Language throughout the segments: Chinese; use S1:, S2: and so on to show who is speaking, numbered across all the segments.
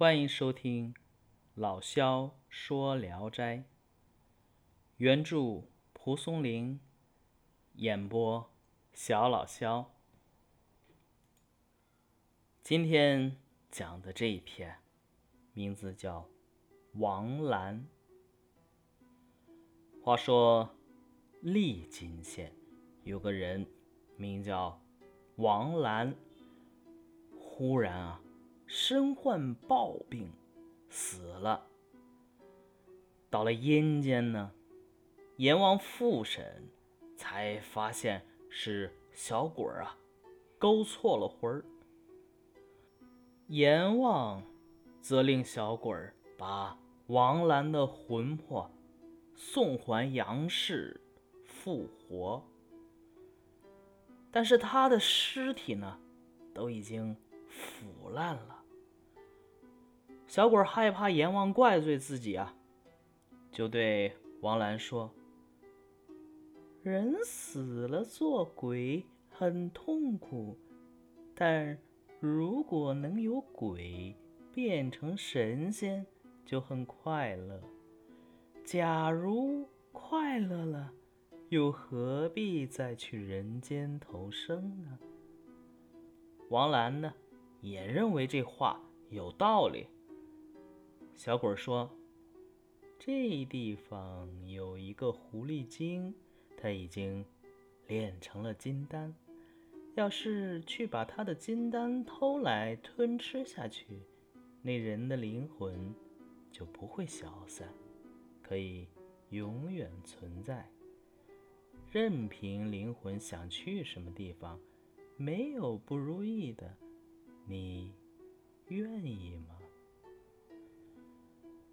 S1: 欢迎收听老萧说《聊斋》，原著蒲松龄，演播小老萧。今天讲的这一篇，名字叫《王兰》。话说，利津县有个人名叫王兰，忽然啊。身患暴病，死了。到了阴间呢，阎王复审，才发现是小鬼儿啊，勾错了魂儿。阎王责令小鬼儿把王兰的魂魄送还阳世复活，但是他的尸体呢，都已经腐烂了。小鬼害怕阎王怪罪自己啊，就对王兰说：“人死了做鬼很痛苦，但如果能有鬼变成神仙就很快乐。假如快乐了，又何必再去人间投生呢？”王兰呢，也认为这话有道理。小鬼说：“这地方有一个狐狸精，他已经练成了金丹。要是去把他的金丹偷来吞吃下去，那人的灵魂就不会消散，可以永远存在。任凭灵魂想去什么地方，没有不如意的。你愿意吗？”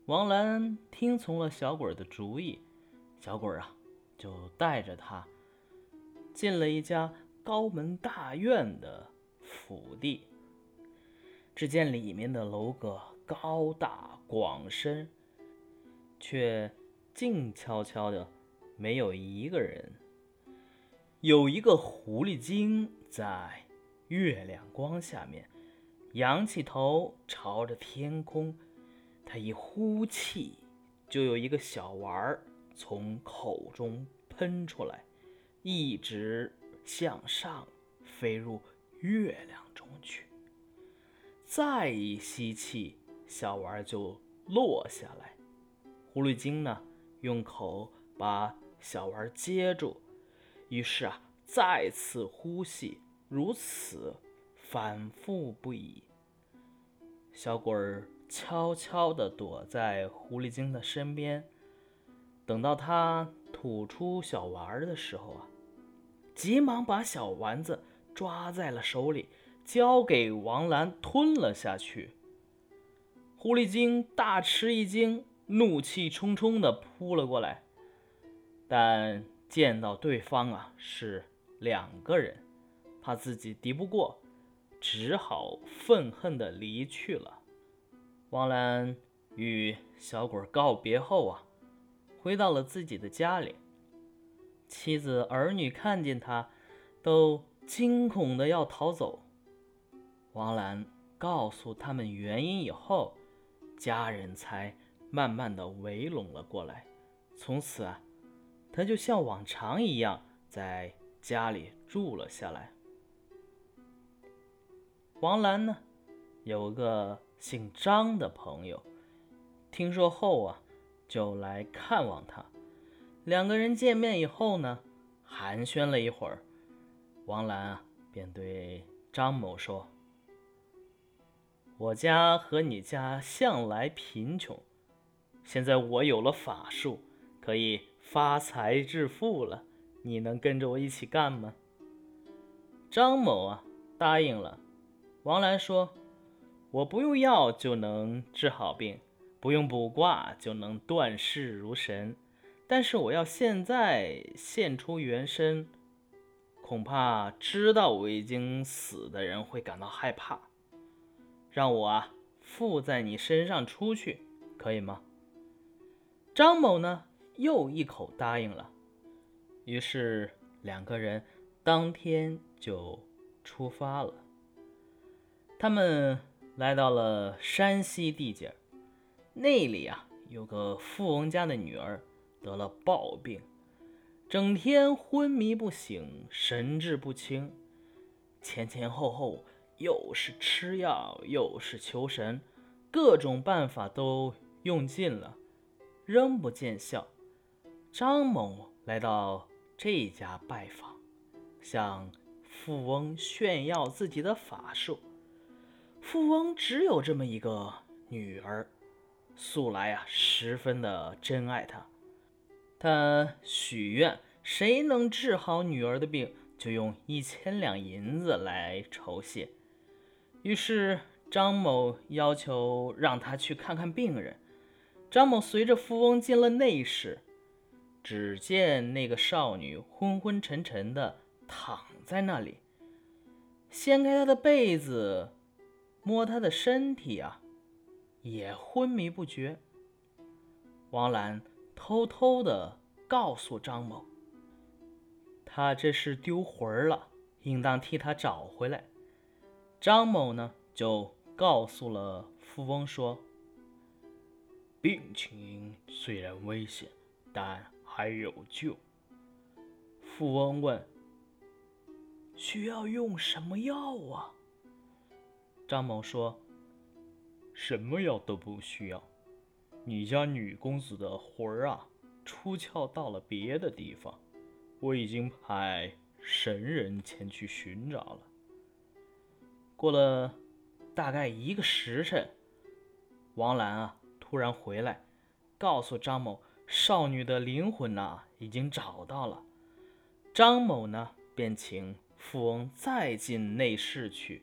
S1: 王兰听从了小鬼的主意，小鬼啊，就带着他进了一家高门大院的府邸。只见里面的楼阁高大广深，却静悄悄的，没有一个人。有一个狐狸精在月亮光下面，仰起头朝着天空。他一呼气，就有一个小丸儿从口中喷出来，一直向上飞入月亮中去。再一吸气，小丸儿就落下来。狐狸精呢，用口把小丸儿接住，于是啊，再次呼吸，如此反复不已。小鬼儿。悄悄地躲在狐狸精的身边，等到他吐出小丸儿的时候啊，急忙把小丸子抓在了手里，交给王兰吞了下去。狐狸精大吃一惊，怒气冲冲地扑了过来，但见到对方啊是两个人，怕自己敌不过，只好愤恨地离去了。王兰与小鬼告别后啊，回到了自己的家里。妻子儿女看见他，都惊恐的要逃走。王兰告诉他们原因以后，家人才慢慢的围拢了过来。从此啊，他就像往常一样在家里住了下来。王兰呢，有个。姓张的朋友听说后啊，就来看望他。两个人见面以后呢，寒暄了一会儿，王兰啊便对张某说：“我家和你家向来贫穷，现在我有了法术，可以发财致富了。你能跟着我一起干吗？”张某啊答应了。王兰说。我不用药就能治好病，不用卜卦就能断事如神，但是我要现在现出原身，恐怕知道我已经死的人会感到害怕。让我啊附在你身上出去，可以吗？张某呢又一口答应了，于是两个人当天就出发了。他们。来到了山西地界，那里啊有个富翁家的女儿得了暴病，整天昏迷不醒，神志不清，前前后后又是吃药又是求神，各种办法都用尽了，仍不见效。张某来到这家拜访，向富翁炫耀自己的法术。富翁只有这么一个女儿，素来啊十分的珍爱她。他许愿，谁能治好女儿的病，就用一千两银子来酬谢。于是张某要求让他去看看病人。张某随着富翁进了内室。只见那个少女昏昏沉沉的躺在那里，掀开她的被子，摸他的身体啊，也昏迷不觉。王兰偷偷的告诉张某，他这是丢魂儿了，应当替他找回来。张某呢，就告诉了富翁说，病情虽然危险，但。还有救。富翁问：“需要用什么药啊？”张某说：“什么药都不需要。你家女公子的魂儿啊，出窍到了别的地方，我已经派神人前去寻找了。过了大概一个时辰，王兰啊突然回来，告诉张某。”少女的灵魂呐，已经找到了。张某呢，便请富翁再进内室去。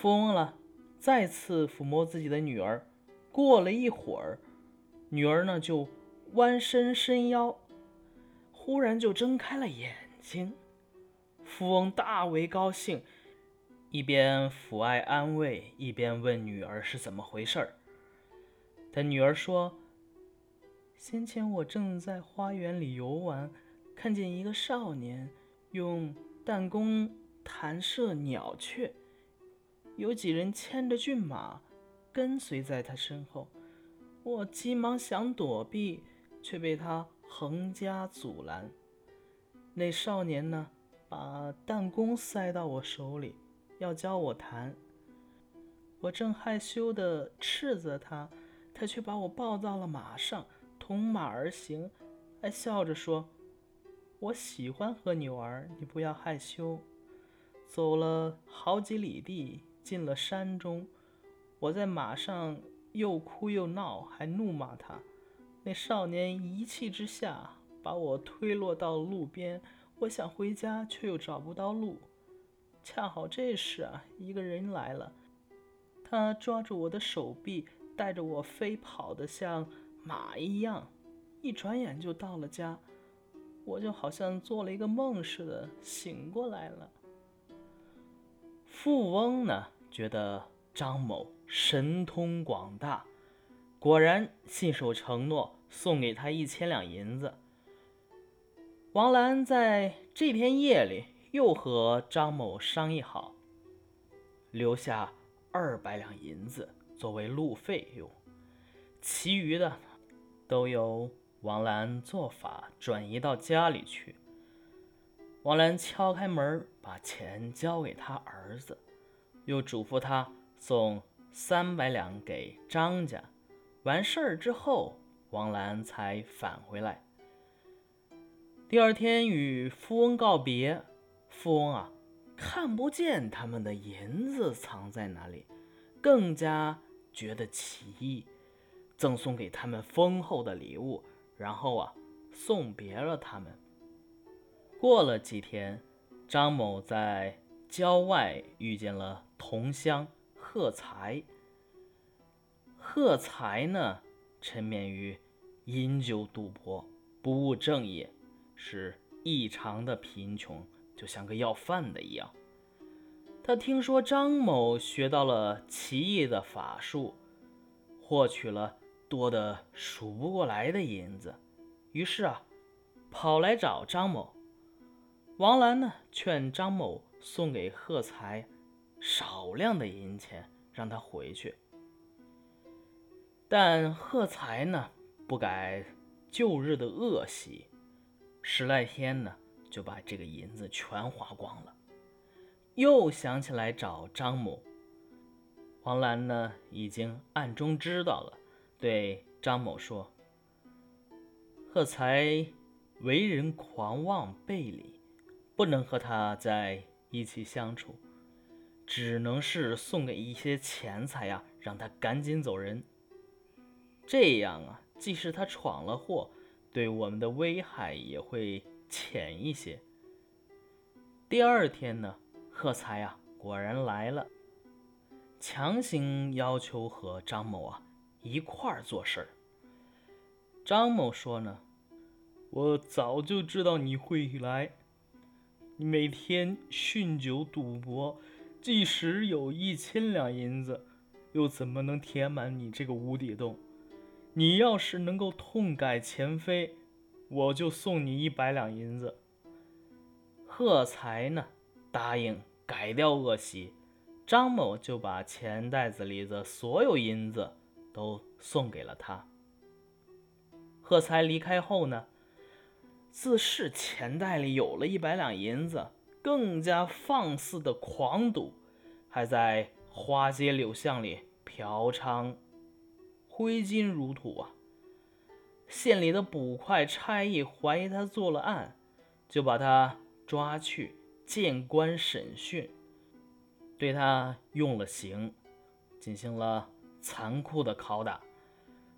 S1: 富翁了，再次抚摸自己的女儿。过了一会儿，女儿呢就弯身伸腰，忽然就睁开了眼睛。富翁大为高兴，一边抚爱安慰，一边问女儿是怎么回事儿。他女儿说。先前我正在花园里游玩，看见一个少年用弹弓弹射鸟雀，有几人牵着骏马跟随在他身后。我急忙想躲避，却被他横加阻拦。那少年呢，把弹弓塞到我手里，要教我弹。我正害羞地斥责他，他却把我抱到了马上。同马而行，还笑着说：“我喜欢和你玩，你不要害羞。”走了好几里地，进了山中，我在马上又哭又闹，还怒骂他。那少年一气之下，把我推落到路边。我想回家，却又找不到路。恰好这时啊，一个人来了，他抓住我的手臂，带着我飞跑的像。马一样，一转眼就到了家，我就好像做了一个梦似的醒过来了。富翁呢，觉得张某神通广大，果然信守承诺，送给他一千两银子。王兰在这天夜里又和张某商议好，留下二百两银子作为路费用，其余的。都由王兰做法转移到家里去。王兰敲开门，把钱交给他儿子，又嘱咐他送三百两给张家。完事儿之后，王兰才返回来。第二天与富翁告别，富翁啊，看不见他们的银子藏在哪里，更加觉得奇异。赠送给他们丰厚的礼物，然后啊，送别了他们。过了几天，张某在郊外遇见了同乡贺才。贺才呢，沉湎于饮酒赌博，不务正业，是异常的贫穷，就像个要饭的一样。他听说张某学到了奇异的法术，获取了。多的数不过来的银子，于是啊，跑来找张某。王兰呢，劝张某送给贺才少量的银钱，让他回去。但贺才呢，不改旧日的恶习，十来天呢，就把这个银子全花光了。又想起来找张某，王兰呢，已经暗中知道了，对张某说：“贺才为人狂妄背礼，不能和他在一起相处，只能是送给一些钱财呀，让他赶紧走人。”这样啊，即使他闯了祸，对我们的危害也会浅一些。第二天呢，贺才啊果然来了，强行要求和张某啊一块儿做事儿。张某说呢：“我早就知道你会来，每天酗酒赌博，即使有一千两银子，又怎么能填满你这个无底洞？”你要是能够痛改前非，我就送你一百两银子。贺才呢，答应改掉恶习，张某就把钱袋子里的所有银子都送给了他。贺才离开后呢，自是钱袋里有了一百两银子，更加放肆的狂赌，还在花街柳巷里嫖娼。挥金如土啊！县里的捕快差役怀疑他做了案，就把他抓去见官审讯，对他用了刑，进行了残酷的拷打。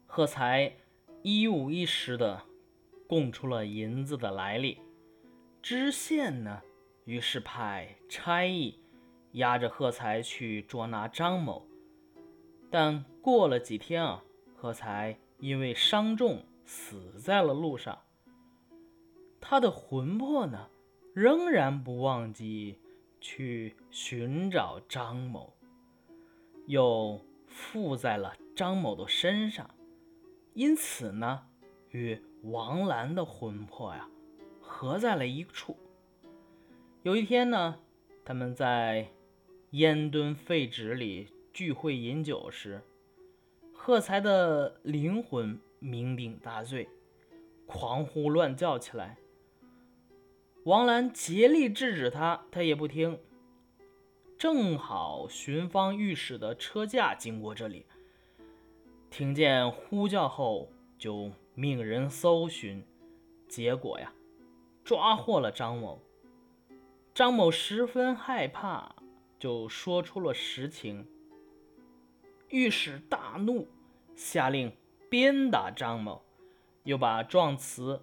S1: 贺才一五一十的供出了银子的来历。知县呢，于是派差役押着贺才去捉拿张某，但过了几天啊。贺才因为伤重死在了路上，他的魂魄呢，仍然不忘记去寻找张某，又附在了张某的身上，因此呢，与王兰的魂魄呀合在了一处。有一天呢，他们在烟墩废纸里聚会饮酒时。贺才的灵魂酩酊大醉，狂呼乱叫起来。王兰竭力制止他，他也不听。正好寻方御史的车驾经过这里，听见呼叫后，就命人搜寻，结果呀，抓获了张某。张某十分害怕，就说出了实情。御史大怒，下令鞭打张某，又把状词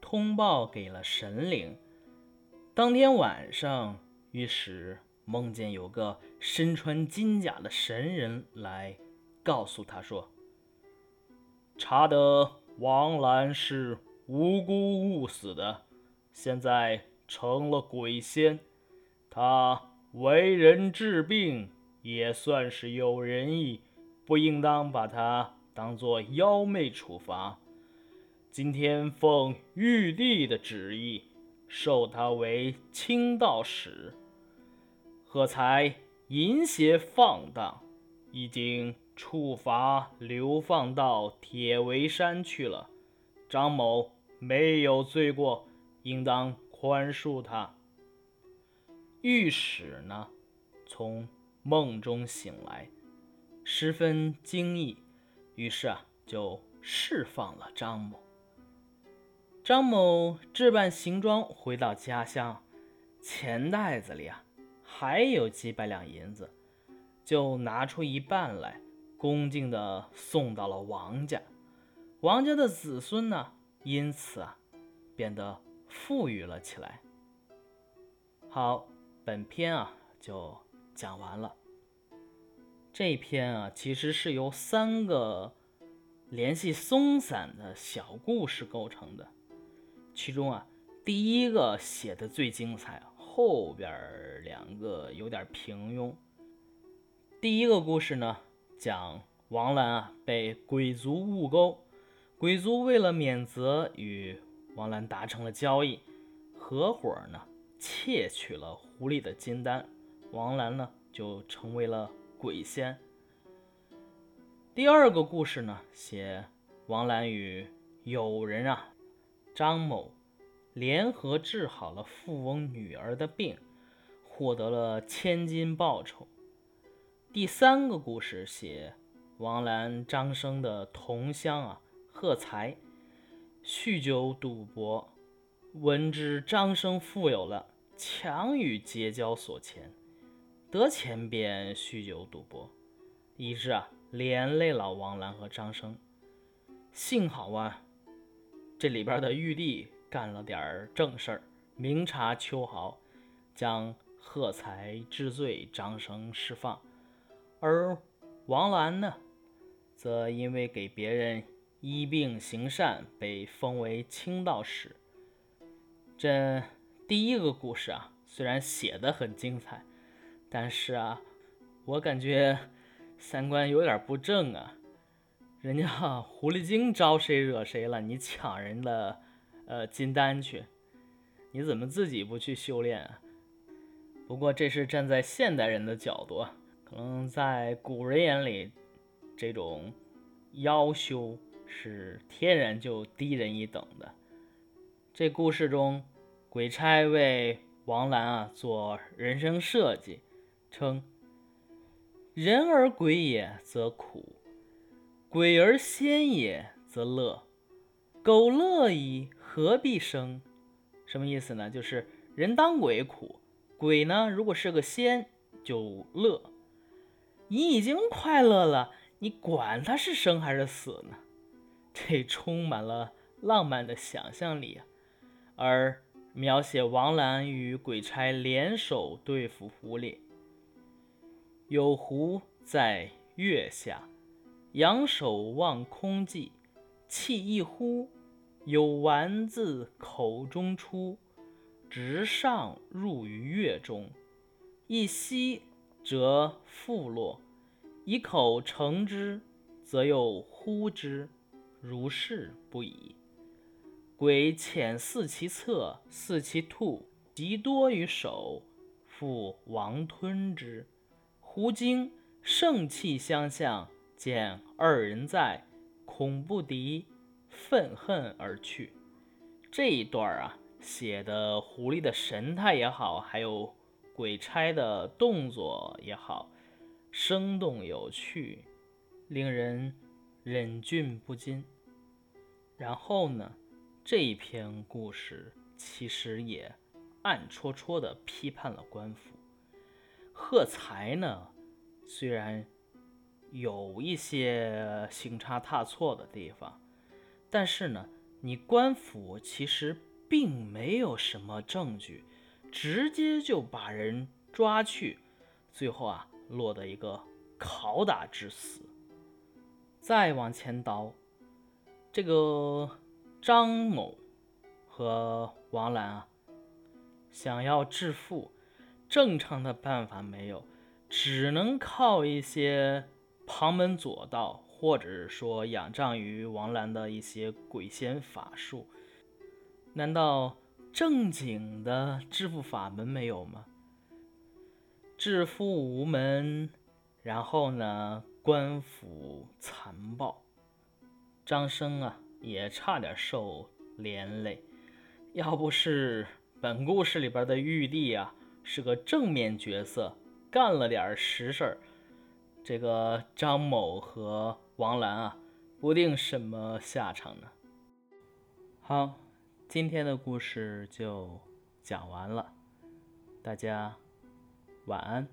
S1: 通报给了神灵。当天晚上，御史梦见有个身穿金甲的神人来告诉他说：“查得王兰是无辜误死的，现在成了鬼仙，他为人治病。”也算是有仁义，不应当把他当做妖魅处罚。今天奉玉帝的旨意，授他为清道使。贺才淫邪放荡，已经处罚流放到铁围山去了。张某没有罪过，应当宽恕他。御史呢，从。梦中醒来，十分惊异，于是啊，就释放了张某。张某置办行装回到家乡，钱袋子里啊还有几百两银子，就拿出一半来，恭敬地送到了王家。王家的子孙呢，因此啊变得富裕了起来。好，本篇啊就讲完了。这篇啊，其实是由三个联系松散的小故事构成的。其中啊，第一个写的最精彩，后边两个有点平庸。第一个故事呢，讲王兰啊被鬼族误钩，鬼族为了免责，与王兰达成了交易，合伙呢窃取了狐狸的金丹，王兰呢就成为了。鬼仙。第二个故事呢，写王兰与友人啊张某联合治好了富翁女儿的病，获得了千金报酬。第三个故事写王兰、张生的同乡啊贺才酗酒赌博，闻知张生富有了，强与结交所前，得钱便酗酒赌博，以致啊连累了王兰和张生。幸好啊，这里边的玉帝干了点正事儿，明察秋毫，将贺才治罪，张生释放。而王兰呢，则因为给别人医病行善，被封为清道士。这第一个故事啊，虽然写的很精彩，但是啊，我感觉三观有点不正啊。人家狐狸精招谁惹谁了？你抢人的呃金丹去，你怎么自己不去修炼啊？不过这是站在现代人的角度。可能在古人眼里，这种妖修是天然就低人一等的。这故事中，鬼差为王兰啊做人生设计，称：“人而鬼也，则苦；鬼而仙也，则乐。苟乐矣，何必生？”什么意思呢？就是人当鬼苦，鬼呢如果是个仙就乐。你已经快乐了，你管他是生还是死呢？这充满了浪漫的想象力啊！而描写王兰与鬼差联手对付狐狸，有狐在月下，仰首望空寂，气一呼，有丸自口中出，直上入于月中，一吸。则复落，以口成之，则又呼之，如是不已。鬼潜似其侧，似其兔，极多于手，复王吞之。狐惊，盛气相向，见二人在，恐不敌，愤恨而去。这一段啊，写的狐狸的神态也好，还有。鬼差的动作也好，生动有趣，令人忍俊不禁。然后呢，这一篇故事其实也暗戳戳地批判了官府。贺才呢，虽然有一些行差踏错的地方，但是呢，你官府其实并没有什么证据。直接就把人抓去，最后啊落得一个拷打致死。再往前倒，这个张某和王兰啊，想要致富，正常的办法没有，只能靠一些旁门左道，或者说仰仗于王兰的一些鬼仙法术。难道？正经的致富法门没有吗？致富无门，然后呢，官府残暴，张生啊也差点受连累。要不是本故事里边的玉帝啊是个正面角色，干了点实事儿，这个张某和王兰啊不定什么下场呢。好。今天的故事就讲完了，大家晚安。